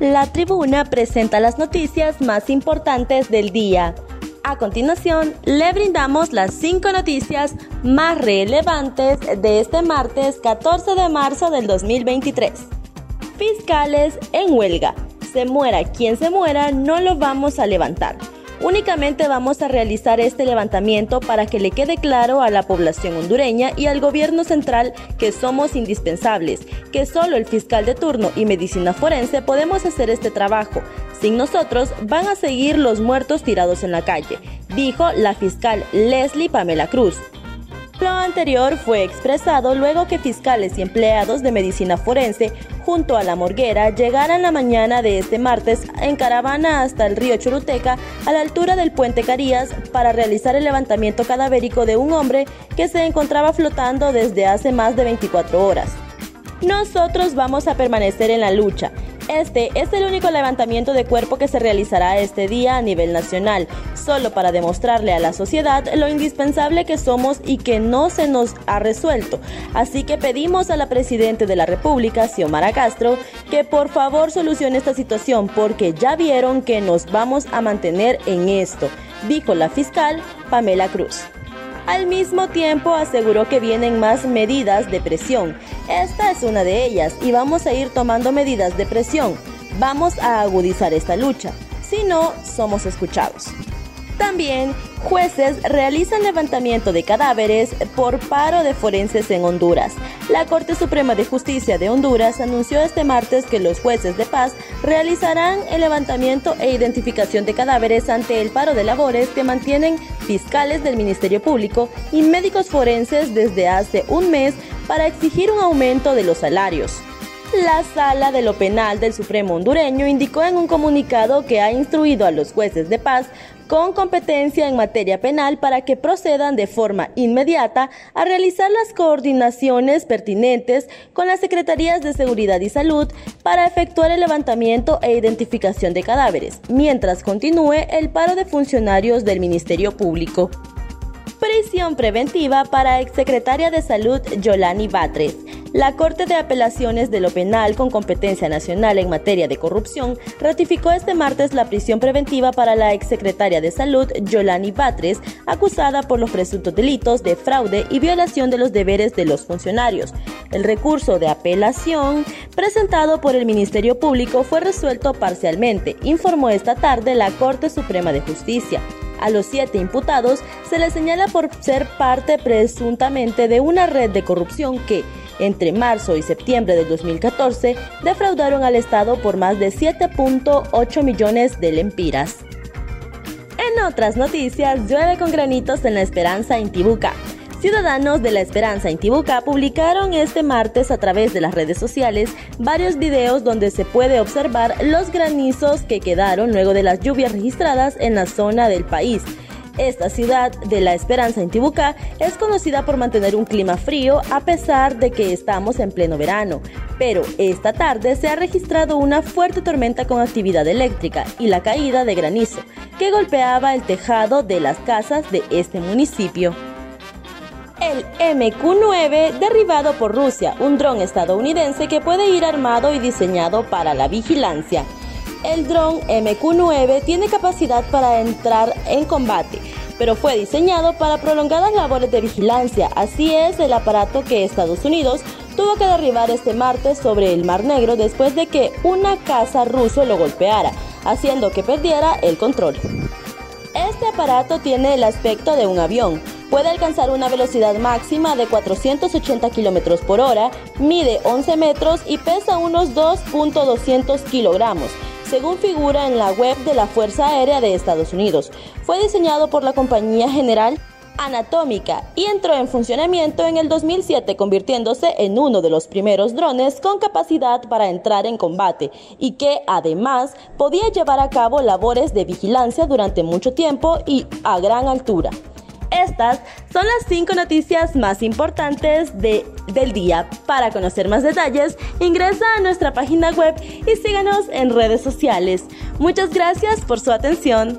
La tribuna presenta las noticias más importantes del día. A continuación, le brindamos las cinco noticias más relevantes de este martes 14 de marzo del 2023. Fiscales en huelga. Se muera quien se muera, no lo vamos a levantar. Únicamente vamos a realizar este levantamiento para que le quede claro a la población hondureña y al gobierno central que somos indispensables, que solo el fiscal de turno y medicina forense podemos hacer este trabajo. Sin nosotros van a seguir los muertos tirados en la calle, dijo la fiscal Leslie Pamela Cruz. Lo anterior fue expresado luego que fiscales y empleados de medicina forense junto a la morguera llegaran la mañana de este martes en caravana hasta el río Choruteca a la altura del puente Carías para realizar el levantamiento cadavérico de un hombre que se encontraba flotando desde hace más de 24 horas. Nosotros vamos a permanecer en la lucha este es el único levantamiento de cuerpo que se realizará este día a nivel nacional, solo para demostrarle a la sociedad lo indispensable que somos y que no se nos ha resuelto. Así que pedimos a la Presidenta de la República, Xiomara Castro, que por favor solucione esta situación porque ya vieron que nos vamos a mantener en esto, dijo la fiscal Pamela Cruz. Al mismo tiempo aseguró que vienen más medidas de presión. Esta es una de ellas y vamos a ir tomando medidas de presión. Vamos a agudizar esta lucha. Si no, somos escuchados. También, jueces realizan levantamiento de cadáveres por paro de forenses en Honduras. La Corte Suprema de Justicia de Honduras anunció este martes que los jueces de paz realizarán el levantamiento e identificación de cadáveres ante el paro de labores que mantienen fiscales del Ministerio Público y médicos forenses desde hace un mes para exigir un aumento de los salarios. La Sala de lo Penal del Supremo hondureño indicó en un comunicado que ha instruido a los jueces de paz con competencia en materia penal para que procedan de forma inmediata a realizar las coordinaciones pertinentes con las Secretarías de Seguridad y Salud para efectuar el levantamiento e identificación de cadáveres, mientras continúe el paro de funcionarios del Ministerio Público. Prisión preventiva para exsecretaria de Salud Yolani Batres. La Corte de Apelaciones de lo Penal con competencia nacional en materia de corrupción ratificó este martes la prisión preventiva para la exsecretaria de Salud Yolani Batres, acusada por los presuntos delitos de fraude y violación de los deberes de los funcionarios. El recurso de apelación presentado por el Ministerio Público fue resuelto parcialmente, informó esta tarde la Corte Suprema de Justicia. A los siete imputados se les señala por ser parte presuntamente de una red de corrupción que, entre marzo y septiembre del 2014 defraudaron al Estado por más de 7.8 millones de lempiras. En otras noticias, llueve con granitos en la Esperanza Intibuca. Ciudadanos de la Esperanza Intibuca publicaron este martes a través de las redes sociales varios videos donde se puede observar los granizos que quedaron luego de las lluvias registradas en la zona del país esta ciudad de la Esperanza en Tibucá es conocida por mantener un clima frío a pesar de que estamos en pleno verano, pero esta tarde se ha registrado una fuerte tormenta con actividad eléctrica y la caída de granizo que golpeaba el tejado de las casas de este municipio. El MQ-9 derribado por Rusia, un dron estadounidense que puede ir armado y diseñado para la vigilancia. El dron MQ-9 tiene capacidad para entrar en combate, pero fue diseñado para prolongadas labores de vigilancia. Así es el aparato que Estados Unidos tuvo que derribar este martes sobre el Mar Negro después de que una caza ruso lo golpeara, haciendo que perdiera el control. Este aparato tiene el aspecto de un avión. Puede alcanzar una velocidad máxima de 480 km por hora, mide 11 metros y pesa unos 2.200 kilogramos según figura en la web de la Fuerza Aérea de Estados Unidos. Fue diseñado por la compañía General anatómica y entró en funcionamiento en el 2007 convirtiéndose en uno de los primeros drones con capacidad para entrar en combate y que además podía llevar a cabo labores de vigilancia durante mucho tiempo y a gran altura. Estas son las cinco noticias más importantes de, del día. Para conocer más detalles, ingresa a nuestra página web y síganos en redes sociales. Muchas gracias por su atención.